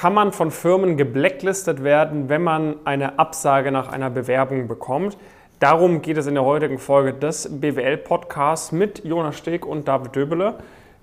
kann man von Firmen geblacklistet werden, wenn man eine Absage nach einer Bewerbung bekommt. Darum geht es in der heutigen Folge des BWL-Podcasts mit Jonas Steg und David Döbele.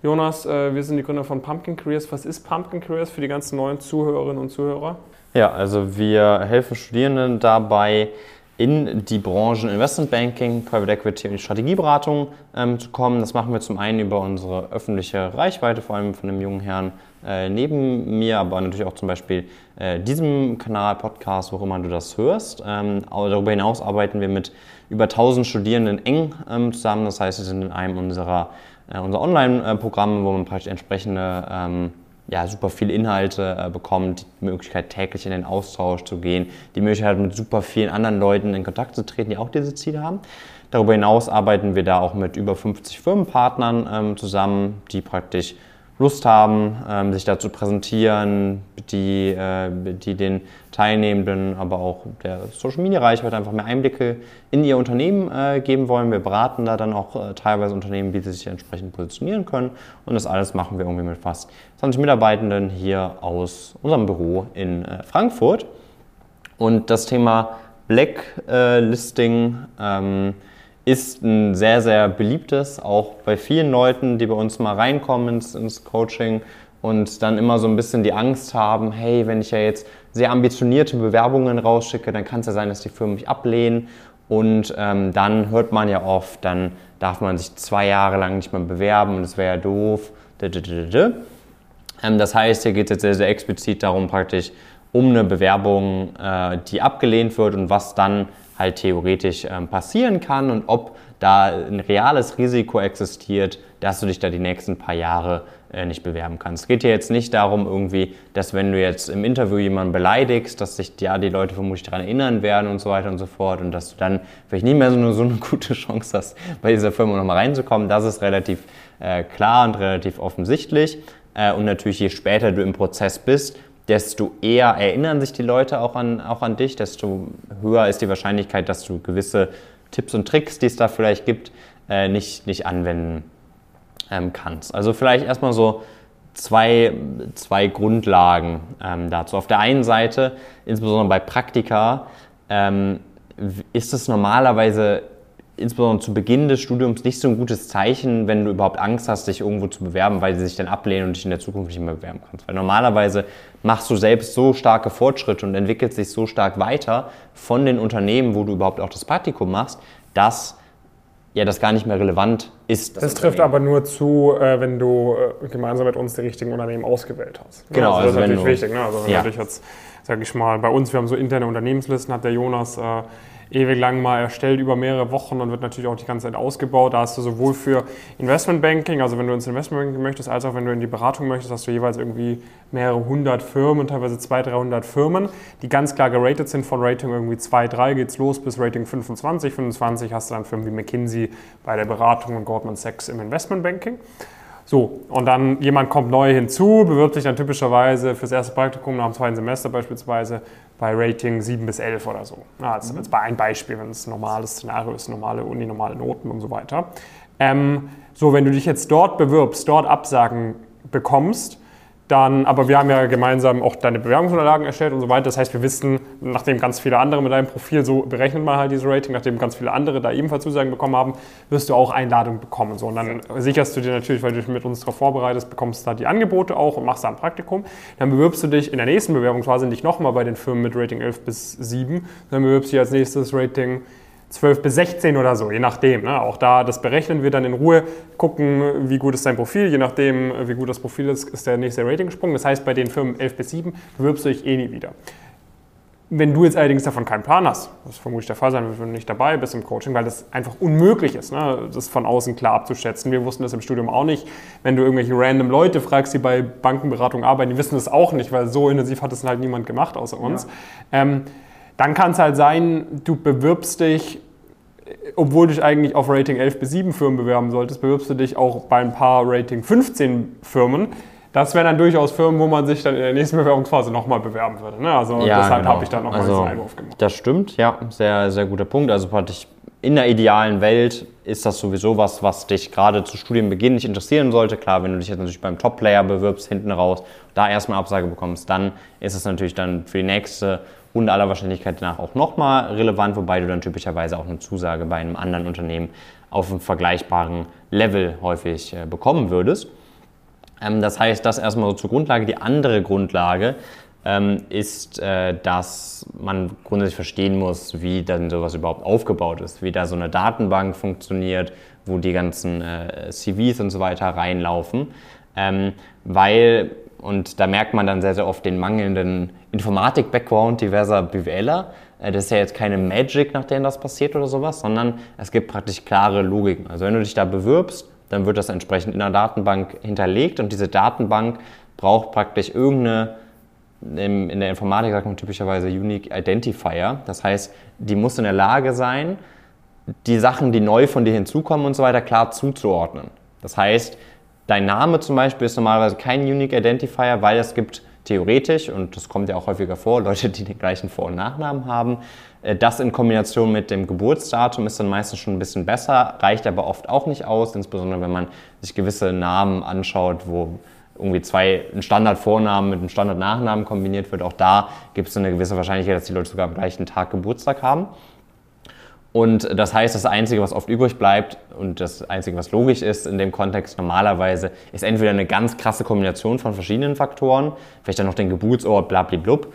Jonas, äh, wir sind die Gründer von Pumpkin Careers. Was ist Pumpkin Careers für die ganzen neuen Zuhörerinnen und Zuhörer? Ja, also wir helfen Studierenden dabei, in die Branchen Investment Banking, Private Equity und Strategieberatung ähm, zu kommen. Das machen wir zum einen über unsere öffentliche Reichweite, vor allem von dem jungen Herrn äh, neben mir, aber natürlich auch zum Beispiel äh, diesem Kanal, Podcast, wo immer du das hörst. Ähm, darüber hinaus arbeiten wir mit über 1000 Studierenden eng ähm, zusammen. Das heißt, wir sind in einem unserer, äh, unserer Online-Programme, wo man praktisch entsprechende ähm, ja, super viele Inhalte äh, bekommt, die Möglichkeit täglich in den Austausch zu gehen, die Möglichkeit mit super vielen anderen Leuten in Kontakt zu treten, die auch diese Ziele haben. Darüber hinaus arbeiten wir da auch mit über 50 Firmenpartnern ähm, zusammen, die praktisch Lust haben, ähm, sich da zu präsentieren, die, äh, die den Teilnehmenden, aber auch der Social Media Reichweite einfach mehr Einblicke in ihr Unternehmen äh, geben wollen. Wir beraten da dann auch äh, teilweise Unternehmen, wie sie sich entsprechend positionieren können. Und das alles machen wir irgendwie mit fast 20 Mitarbeitenden hier aus unserem Büro in Frankfurt. Und das Thema Blacklisting, ähm, ist ein sehr, sehr beliebtes, auch bei vielen Leuten, die bei uns mal reinkommen ins, ins Coaching und dann immer so ein bisschen die Angst haben, hey, wenn ich ja jetzt sehr ambitionierte Bewerbungen rausschicke, dann kann es ja sein, dass die Firmen mich ablehnen. Und ähm, dann hört man ja oft, dann darf man sich zwei Jahre lang nicht mehr bewerben und das wäre ja doof. Ähm, das heißt, hier geht es jetzt sehr, sehr explizit darum, praktisch um eine Bewerbung, äh, die abgelehnt wird und was dann halt theoretisch ähm, passieren kann und ob da ein reales Risiko existiert, dass du dich da die nächsten paar Jahre äh, nicht bewerben kannst. Es geht hier jetzt nicht darum, irgendwie, dass wenn du jetzt im Interview jemanden beleidigst, dass sich ja die Leute vermutlich daran erinnern werden und so weiter und so fort und dass du dann vielleicht nicht mehr so eine, so eine gute Chance hast, bei dieser Firma nochmal reinzukommen. Das ist relativ äh, klar und relativ offensichtlich. Äh, und natürlich, je später du im Prozess bist, desto eher erinnern sich die Leute auch an, auch an dich, desto höher ist die Wahrscheinlichkeit, dass du gewisse Tipps und Tricks, die es da vielleicht gibt, äh, nicht, nicht anwenden ähm, kannst. Also vielleicht erstmal so zwei, zwei Grundlagen ähm, dazu. Auf der einen Seite, insbesondere bei Praktika, ähm, ist es normalerweise insbesondere zu Beginn des Studiums nicht so ein gutes Zeichen, wenn du überhaupt Angst hast, dich irgendwo zu bewerben, weil sie sich dann ablehnen und dich in der Zukunft nicht mehr bewerben kannst. Weil normalerweise machst du selbst so starke Fortschritte und entwickelst dich so stark weiter von den Unternehmen, wo du überhaupt auch das Praktikum machst, dass ja das gar nicht mehr relevant ist. Das, das trifft aber nur zu, äh, wenn du äh, gemeinsam mit uns die richtigen Unternehmen ausgewählt hast. Genau, also das also ist natürlich du, wichtig. Ne? Also wenn ja. jetzt, sag ich mal, bei uns, wir haben so interne Unternehmenslisten, hat der Jonas äh, ewig lang mal erstellt über mehrere Wochen und wird natürlich auch die ganze Zeit ausgebaut. Da hast du sowohl für Investmentbanking, also wenn du ins Investmentbanking möchtest, als auch wenn du in die Beratung möchtest, hast du jeweils irgendwie mehrere hundert Firmen, teilweise 200, 300 Firmen, die ganz klar geratet sind. Von Rating irgendwie 2, 3 geht's los bis Rating 25. 25 hast du dann Firmen wie McKinsey bei der Beratung und Goldman Sachs im Investmentbanking. So, und dann jemand kommt neu hinzu, bewirbt sich dann typischerweise fürs erste Praktikum nach dem zweiten Semester beispielsweise bei Rating 7 bis 11 oder so. Ja, das ist ein Beispiel, wenn es ein normales Szenario ist, normale Uni, normale Noten und so weiter. Ähm, so, wenn du dich jetzt dort bewirbst, dort Absagen bekommst, dann, aber wir haben ja gemeinsam auch deine Bewerbungsunterlagen erstellt und so weiter. Das heißt, wir wissen, nachdem ganz viele andere mit deinem Profil, so berechnet man halt dieses Rating, nachdem ganz viele andere da ebenfalls Zusagen bekommen haben, wirst du auch Einladungen bekommen. So, und dann sicherst du dir natürlich, weil du dich mit uns darauf vorbereitest, bekommst da die Angebote auch und machst da ein Praktikum. Dann bewirbst du dich in der nächsten Bewerbungsphase nicht nochmal bei den Firmen mit Rating 11 bis 7, dann bewirbst du dich als nächstes Rating 12 bis 16 oder so, je nachdem. Ne? Auch da, das berechnen wir dann in Ruhe, gucken, wie gut ist dein Profil. Je nachdem, wie gut das Profil ist, ist der nächste Rating-Sprung. Das heißt, bei den Firmen 11 bis 7 bewirbst du dich eh nie wieder. Wenn du jetzt allerdings davon keinen Plan hast, das vermutlich der Fall sein, wenn du nicht dabei bist im Coaching, weil das einfach unmöglich ist, ne? das von außen klar abzuschätzen. Wir wussten das im Studium auch nicht. Wenn du irgendwelche random Leute fragst, die bei Bankenberatung arbeiten, die wissen das auch nicht, weil so intensiv hat das halt niemand gemacht außer uns. Ja. Ähm, dann kann es halt sein, du bewirbst dich, obwohl du dich eigentlich auf Rating 11 bis 7 Firmen bewerben solltest, bewirbst du dich auch bei ein paar Rating 15 Firmen. Das wären dann durchaus Firmen, wo man sich dann in der nächsten Bewerbungsphase nochmal bewerben würde. Ne? Also ja, deshalb genau. habe ich da nochmal also, diesen Einwurf gemacht. Das stimmt, ja, sehr, sehr guter Punkt. Also praktisch in der idealen Welt ist das sowieso was, was dich gerade zu Studienbeginn nicht interessieren sollte. Klar, wenn du dich jetzt natürlich beim Top-Player bewirbst, hinten raus, da erstmal Absage bekommst, dann ist es natürlich dann für die nächste Runde aller Wahrscheinlichkeit nach auch nochmal relevant, wobei du dann typischerweise auch eine Zusage bei einem anderen Unternehmen auf einem vergleichbaren Level häufig äh, bekommen würdest. Ähm, das heißt, das erstmal so zur Grundlage. Die andere Grundlage ist, äh, dass man grundsätzlich verstehen muss, wie dann sowas überhaupt aufgebaut ist, wie da so eine Datenbank funktioniert, wo die ganzen äh, CVs und so weiter reinlaufen. Ähm, weil, und da merkt man dann sehr, sehr oft den mangelnden Informatik-Background diverser BWLer. Äh, das ist ja jetzt keine Magic, nach der das passiert oder sowas, sondern es gibt praktisch klare Logiken. Also wenn du dich da bewirbst, dann wird das entsprechend in der Datenbank hinterlegt und diese Datenbank braucht praktisch irgendeine in der Informatik sagt man typischerweise Unique Identifier. Das heißt, die muss in der Lage sein, die Sachen, die neu von dir hinzukommen und so weiter, klar zuzuordnen. Das heißt, dein Name zum Beispiel ist normalerweise kein Unique Identifier, weil es gibt theoretisch, und das kommt ja auch häufiger vor, Leute, die den gleichen Vor- und Nachnamen haben. Äh, das in Kombination mit dem Geburtsdatum ist dann meistens schon ein bisschen besser, reicht aber oft auch nicht aus, insbesondere wenn man sich gewisse Namen anschaut, wo irgendwie zwei, ein Standardvornamen mit einem Standardnachnamen kombiniert wird. Auch da gibt es eine gewisse Wahrscheinlichkeit, dass die Leute sogar am gleichen Tag Geburtstag haben. Und das heißt, das Einzige, was oft übrig bleibt und das Einzige, was logisch ist in dem Kontext normalerweise, ist entweder eine ganz krasse Kombination von verschiedenen Faktoren, vielleicht dann noch den Geburtsort, blablablub.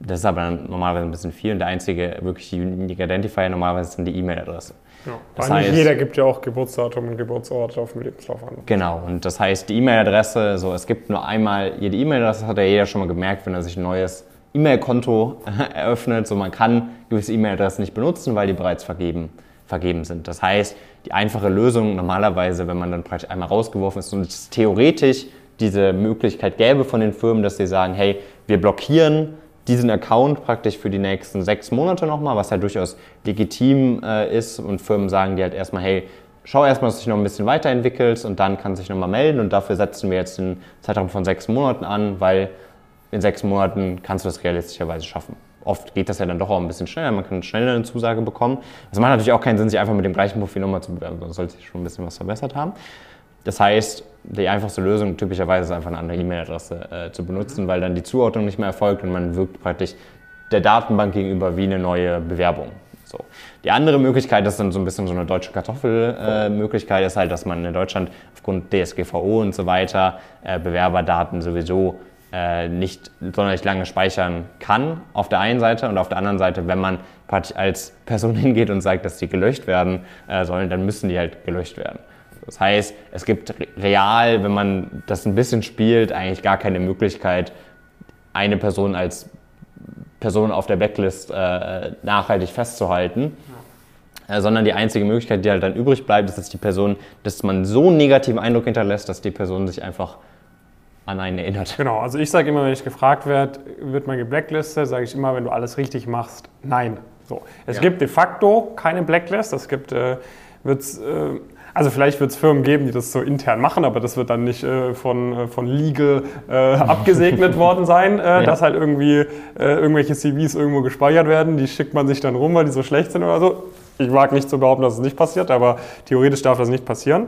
Das ist aber dann normalerweise ein bisschen viel und der einzige wirklich Unique Identifier normalerweise ist dann die E-Mail-Adresse. Ja, das weil heißt, nicht jeder gibt ja auch Geburtsdatum und Geburtsort auf dem Lebenslauf an. Genau, und das heißt, die E-Mail-Adresse, so es gibt nur einmal jede E-Mail-Adresse, hat ja jeder schon mal gemerkt, wenn er sich ein neues E-Mail-Konto eröffnet. So man kann gewisse E-Mail-Adressen nicht benutzen, weil die bereits vergeben, vergeben sind. Das heißt, die einfache Lösung normalerweise, wenn man dann praktisch einmal rausgeworfen ist und es theoretisch diese Möglichkeit gäbe von den Firmen, dass sie sagen, hey, wir blockieren diesen Account praktisch für die nächsten sechs Monate nochmal, was halt durchaus legitim äh, ist und Firmen sagen dir halt erstmal, hey, schau erstmal, dass du dich noch ein bisschen weiterentwickelst und dann kannst du dich nochmal melden und dafür setzen wir jetzt den Zeitraum von sechs Monaten an, weil in sechs Monaten kannst du das realistischerweise schaffen. Oft geht das ja dann doch auch ein bisschen schneller, man kann schneller eine Zusage bekommen. Es macht natürlich auch keinen Sinn, sich einfach mit dem gleichen Profil nochmal zu bewerben, sonst sollte sich schon ein bisschen was verbessert haben. Das heißt, die einfachste Lösung typischerweise ist einfach eine andere E-Mail-Adresse äh, zu benutzen, weil dann die Zuordnung nicht mehr erfolgt und man wirkt praktisch der Datenbank gegenüber wie eine neue Bewerbung. So. Die andere Möglichkeit, ist dann so ein bisschen so eine deutsche Kartoffelmöglichkeit, äh, ist halt, dass man in Deutschland aufgrund DSGVO und so weiter äh, Bewerberdaten sowieso äh, nicht sonderlich lange speichern kann, auf der einen Seite. Und auf der anderen Seite, wenn man praktisch als Person hingeht und sagt, dass die gelöscht werden äh, sollen, dann müssen die halt gelöscht werden. Das heißt, es gibt real, wenn man das ein bisschen spielt, eigentlich gar keine Möglichkeit, eine Person als Person auf der Backlist äh, nachhaltig festzuhalten. Äh, sondern die einzige Möglichkeit, die halt dann übrig bleibt, ist, dass die Person, dass man so einen negativen Eindruck hinterlässt, dass die Person sich einfach an einen erinnert. Genau, also ich sage immer, wenn ich gefragt werde, wird man geblacklistet, sage ich immer, wenn du alles richtig machst, nein. So. Es ja. gibt de facto keine Blacklist, es gibt, äh, wird's, äh, also vielleicht wird es Firmen geben, die das so intern machen, aber das wird dann nicht äh, von, äh, von Legal äh, abgesegnet worden sein, äh, ja. dass halt irgendwie irgendwelche CVs irgendwo gespeichert werden, die schickt man sich dann rum, weil die so schlecht sind oder so. Ich mag nicht zu behaupten, dass es nicht passiert, aber theoretisch darf das nicht passieren.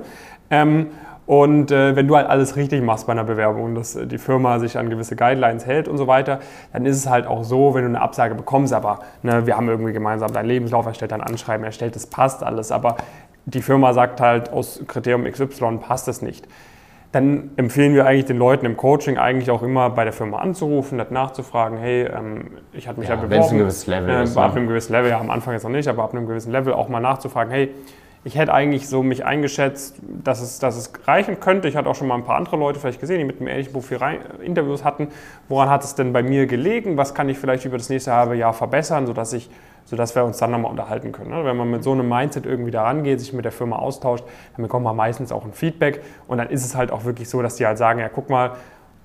Ähm, und äh, wenn du halt alles richtig machst bei einer Bewerbung dass äh, die Firma sich an gewisse Guidelines hält und so weiter, dann ist es halt auch so, wenn du eine Absage bekommst, aber ne, wir haben irgendwie gemeinsam deinen Lebenslauf erstellt, dein Anschreiben erstellt, das passt alles, aber die Firma sagt halt, aus Kriterium XY passt es nicht. Dann empfehlen wir eigentlich den Leuten im Coaching eigentlich auch immer bei der Firma anzurufen, nicht nachzufragen, hey, ähm, ich hatte mich ja, ja beworben. Wenn es ein gewisses Level äh, ist. Ab ne? einem gewissen Level, ja, am Anfang jetzt noch nicht, aber ab einem gewissen Level auch mal nachzufragen, hey, ich hätte eigentlich so mich eingeschätzt, dass es, dass es reichen könnte. Ich hatte auch schon mal ein paar andere Leute vielleicht gesehen, die mit einem ähnlichen Profil Interviews hatten. Woran hat es denn bei mir gelegen? Was kann ich vielleicht über das nächste halbe Jahr verbessern, sodass, ich, sodass wir uns dann nochmal unterhalten können? Ne? Wenn man mit so einem Mindset irgendwie da rangeht, sich mit der Firma austauscht, dann bekommt man meistens auch ein Feedback. Und dann ist es halt auch wirklich so, dass die halt sagen, ja, guck mal,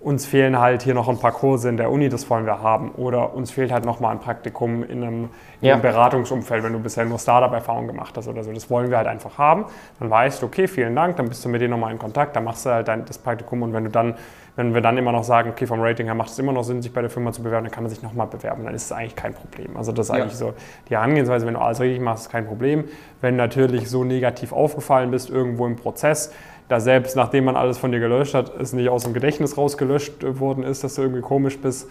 uns fehlen halt hier noch ein paar Kurse in der Uni, das wollen wir haben. Oder uns fehlt halt nochmal ein Praktikum in einem, in einem Beratungsumfeld, wenn du bisher nur Startup-Erfahrung gemacht hast oder so. Das wollen wir halt einfach haben. Dann weißt du, okay, vielen Dank, dann bist du mit denen nochmal in Kontakt, dann machst du halt dein, das Praktikum und wenn du dann Wenn wir dann immer noch sagen, okay, vom Rating her macht es immer noch Sinn, sich bei der Firma zu bewerben, dann kann man sich nochmal bewerben. Dann ist es eigentlich kein Problem. Also das ist ja. eigentlich so die Herangehensweise, wenn du alles richtig machst, ist kein Problem. Wenn du natürlich so negativ aufgefallen bist irgendwo im Prozess, da selbst nachdem man alles von dir gelöscht hat, es nicht aus dem Gedächtnis rausgelöscht worden ist, dass du irgendwie komisch bist,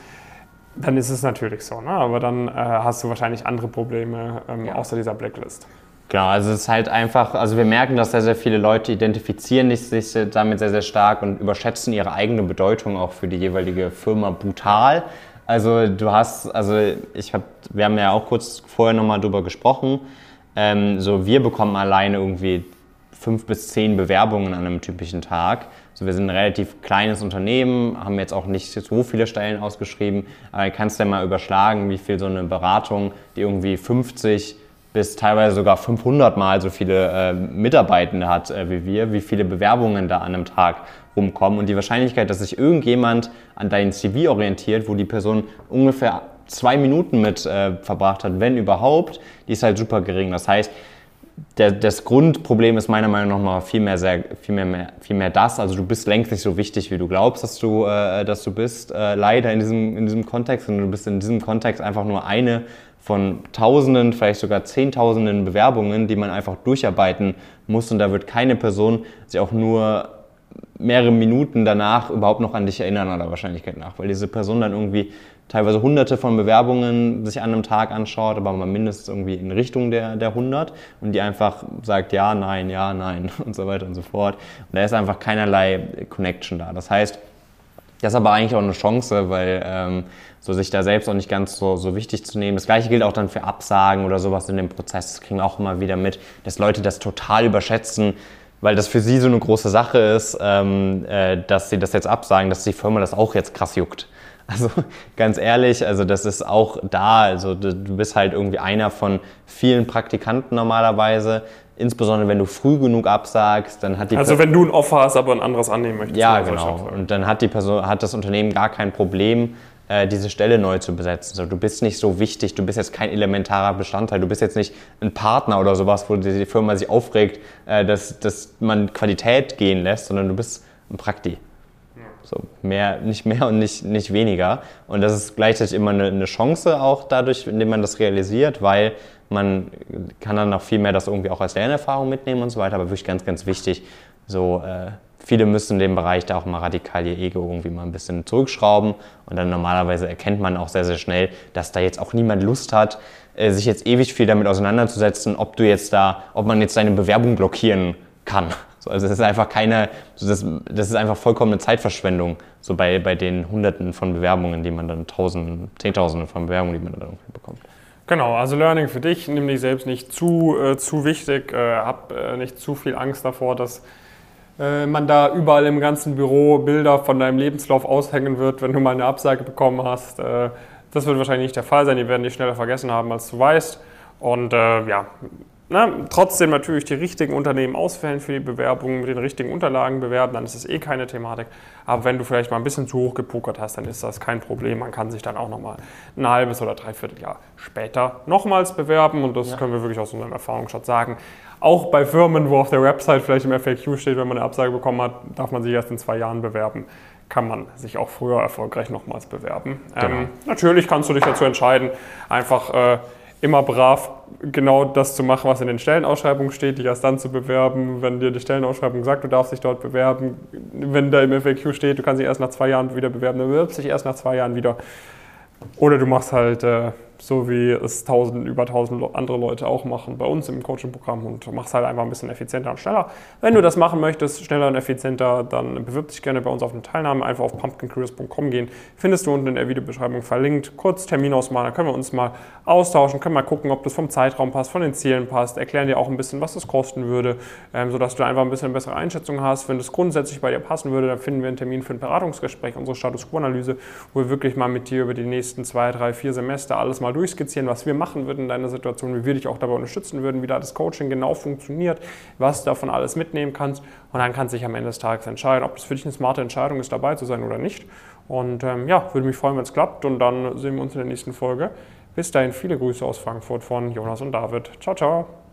dann ist es natürlich so. Ne? Aber dann äh, hast du wahrscheinlich andere Probleme ähm, ja. außer dieser Blacklist. Genau, also es ist halt einfach, also wir merken, dass sehr, sehr viele Leute identifizieren sich damit sehr, sehr stark und überschätzen ihre eigene Bedeutung auch für die jeweilige Firma brutal. Also du hast, also ich habe, wir haben ja auch kurz vorher nochmal drüber gesprochen, ähm, so wir bekommen alleine irgendwie fünf bis zehn Bewerbungen an einem typischen Tag. Also wir sind ein relativ kleines Unternehmen, haben jetzt auch nicht so viele Stellen ausgeschrieben, aber du kannst ja mal überschlagen, wie viel so eine Beratung, die irgendwie 50 bis teilweise sogar 500 Mal so viele äh, Mitarbeitende hat äh, wie wir, wie viele Bewerbungen da an einem Tag rumkommen und die Wahrscheinlichkeit, dass sich irgendjemand an dein CV orientiert, wo die Person ungefähr zwei Minuten mit äh, verbracht hat, wenn überhaupt, die ist halt super gering. Das heißt, der, das Grundproblem ist meiner Meinung nach mal viel mehr, sehr, viel, mehr, mehr, viel mehr das. Also du bist längst nicht so wichtig, wie du glaubst, dass du, äh, dass du bist, äh, leider in diesem, in diesem Kontext. Und du bist in diesem Kontext einfach nur eine von Tausenden, vielleicht sogar Zehntausenden Bewerbungen, die man einfach durcharbeiten muss. Und da wird keine Person sich auch nur mehrere Minuten danach überhaupt noch an dich erinnern aller Wahrscheinlichkeit nach, weil diese Person dann irgendwie teilweise hunderte von Bewerbungen sich an einem Tag anschaut, aber mal mindestens irgendwie in Richtung der, der 100 und die einfach sagt ja, nein, ja, nein und so weiter und so fort. Und da ist einfach keinerlei Connection da. Das heißt, das ist aber eigentlich auch eine Chance, weil ähm, so sich da selbst auch nicht ganz so, so wichtig zu nehmen. Das gleiche gilt auch dann für Absagen oder sowas in dem Prozess. Das kriegen wir auch immer wieder mit, dass Leute das total überschätzen, weil das für sie so eine große Sache ist, ähm, äh, dass sie das jetzt absagen, dass die Firma das auch jetzt krass juckt. Also ganz ehrlich, also das ist auch da. Also du, bist halt irgendwie einer von vielen Praktikanten normalerweise. Insbesondere wenn du früh genug absagst, dann hat die Also wenn du ein Offer hast, aber ein anderes annehmen möchtest. Ja, genau. Und dann hat die Person, hat das Unternehmen gar kein Problem, äh, diese Stelle neu zu besetzen. So, du bist nicht so wichtig, du bist jetzt kein elementarer Bestandteil, du bist jetzt nicht ein Partner oder sowas, wo die Firma sich aufregt, äh, dass, dass man Qualität gehen lässt, sondern du bist ein Prakti. So mehr, nicht mehr und nicht, nicht weniger. Und das ist gleichzeitig immer eine, eine Chance auch dadurch, indem man das realisiert, weil man kann dann noch viel mehr das irgendwie auch als Lernerfahrung mitnehmen und so weiter. Aber wirklich ganz, ganz wichtig, so äh, viele müssen dem Bereich da auch mal radikal ihr Ego irgendwie mal ein bisschen zurückschrauben. Und dann normalerweise erkennt man auch sehr, sehr schnell, dass da jetzt auch niemand Lust hat, äh, sich jetzt ewig viel damit auseinanderzusetzen, ob du jetzt da, ob man jetzt deine Bewerbung blockieren kann. So, also das ist einfach keine, das, das ist einfach vollkommene Zeitverschwendung, so bei, bei den Hunderten von Bewerbungen, die man dann Tausenden, Zehntausenden von Bewerbungen, die man dann bekommt. Genau, also Learning für dich, nimm dich selbst nicht zu, äh, zu wichtig, äh, hab äh, nicht zu viel Angst davor, dass äh, man da überall im ganzen Büro Bilder von deinem Lebenslauf aushängen wird, wenn du mal eine Absage bekommen hast. Äh, das wird wahrscheinlich nicht der Fall sein, die werden dich schneller vergessen haben, als du weißt. Und äh, ja, na, trotzdem natürlich die richtigen Unternehmen auswählen für die Bewerbung, mit den richtigen Unterlagen bewerben, dann ist das eh keine Thematik. Aber wenn du vielleicht mal ein bisschen zu hoch gepokert hast, dann ist das kein Problem. Man kann sich dann auch nochmal ein halbes oder dreiviertel Jahr später nochmals bewerben und das ja. können wir wirklich aus unserem Erfahrungsschatz sagen. Auch bei Firmen, wo auf der Website vielleicht im FAQ steht, wenn man eine Absage bekommen hat, darf man sich erst in zwei Jahren bewerben kann man sich auch früher erfolgreich nochmals bewerben. Genau. Ähm, natürlich kannst du dich dazu entscheiden, einfach äh, immer brav genau das zu machen, was in den Stellenausschreibungen steht, dich erst dann zu bewerben, wenn dir die Stellenausschreibung sagt, du darfst dich dort bewerben. Wenn da im FAQ steht, du kannst dich erst nach zwei Jahren wieder bewerben, dann bewirbst dich erst nach zwei Jahren wieder. Oder du machst halt äh, so wie es tausend, über tausend andere Leute auch machen bei uns im Coaching-Programm und machst halt einfach ein bisschen effizienter und schneller. Wenn du das machen möchtest, schneller und effizienter, dann bewirb dich gerne bei uns auf eine Teilnahme. Einfach auf pumpkincareers.com gehen. Findest du unten in der Videobeschreibung verlinkt. Kurz Termin ausmalen, dann können wir uns mal austauschen, können mal gucken, ob das vom Zeitraum passt, von den Zielen passt. Erklären dir auch ein bisschen, was das kosten würde, ähm, sodass du einfach ein bisschen eine bessere Einschätzung hast. Wenn das grundsätzlich bei dir passen würde, dann finden wir einen Termin für ein Beratungsgespräch, unsere Status Quo-Analyse, wo wir wirklich mal mit dir über die nächsten zwei, drei, vier Semester alles mal durchskizzieren, was wir machen würden in deiner Situation, wie wir dich auch dabei unterstützen würden, wie da das Coaching genau funktioniert, was du davon alles mitnehmen kannst. Und dann kannst du dich am Ende des Tages entscheiden, ob das für dich eine smarte Entscheidung ist, dabei zu sein oder nicht. Und ähm, ja, würde mich freuen, wenn es klappt. Und dann sehen wir uns in der nächsten Folge. Bis dahin viele Grüße aus Frankfurt von Jonas und David. Ciao, ciao.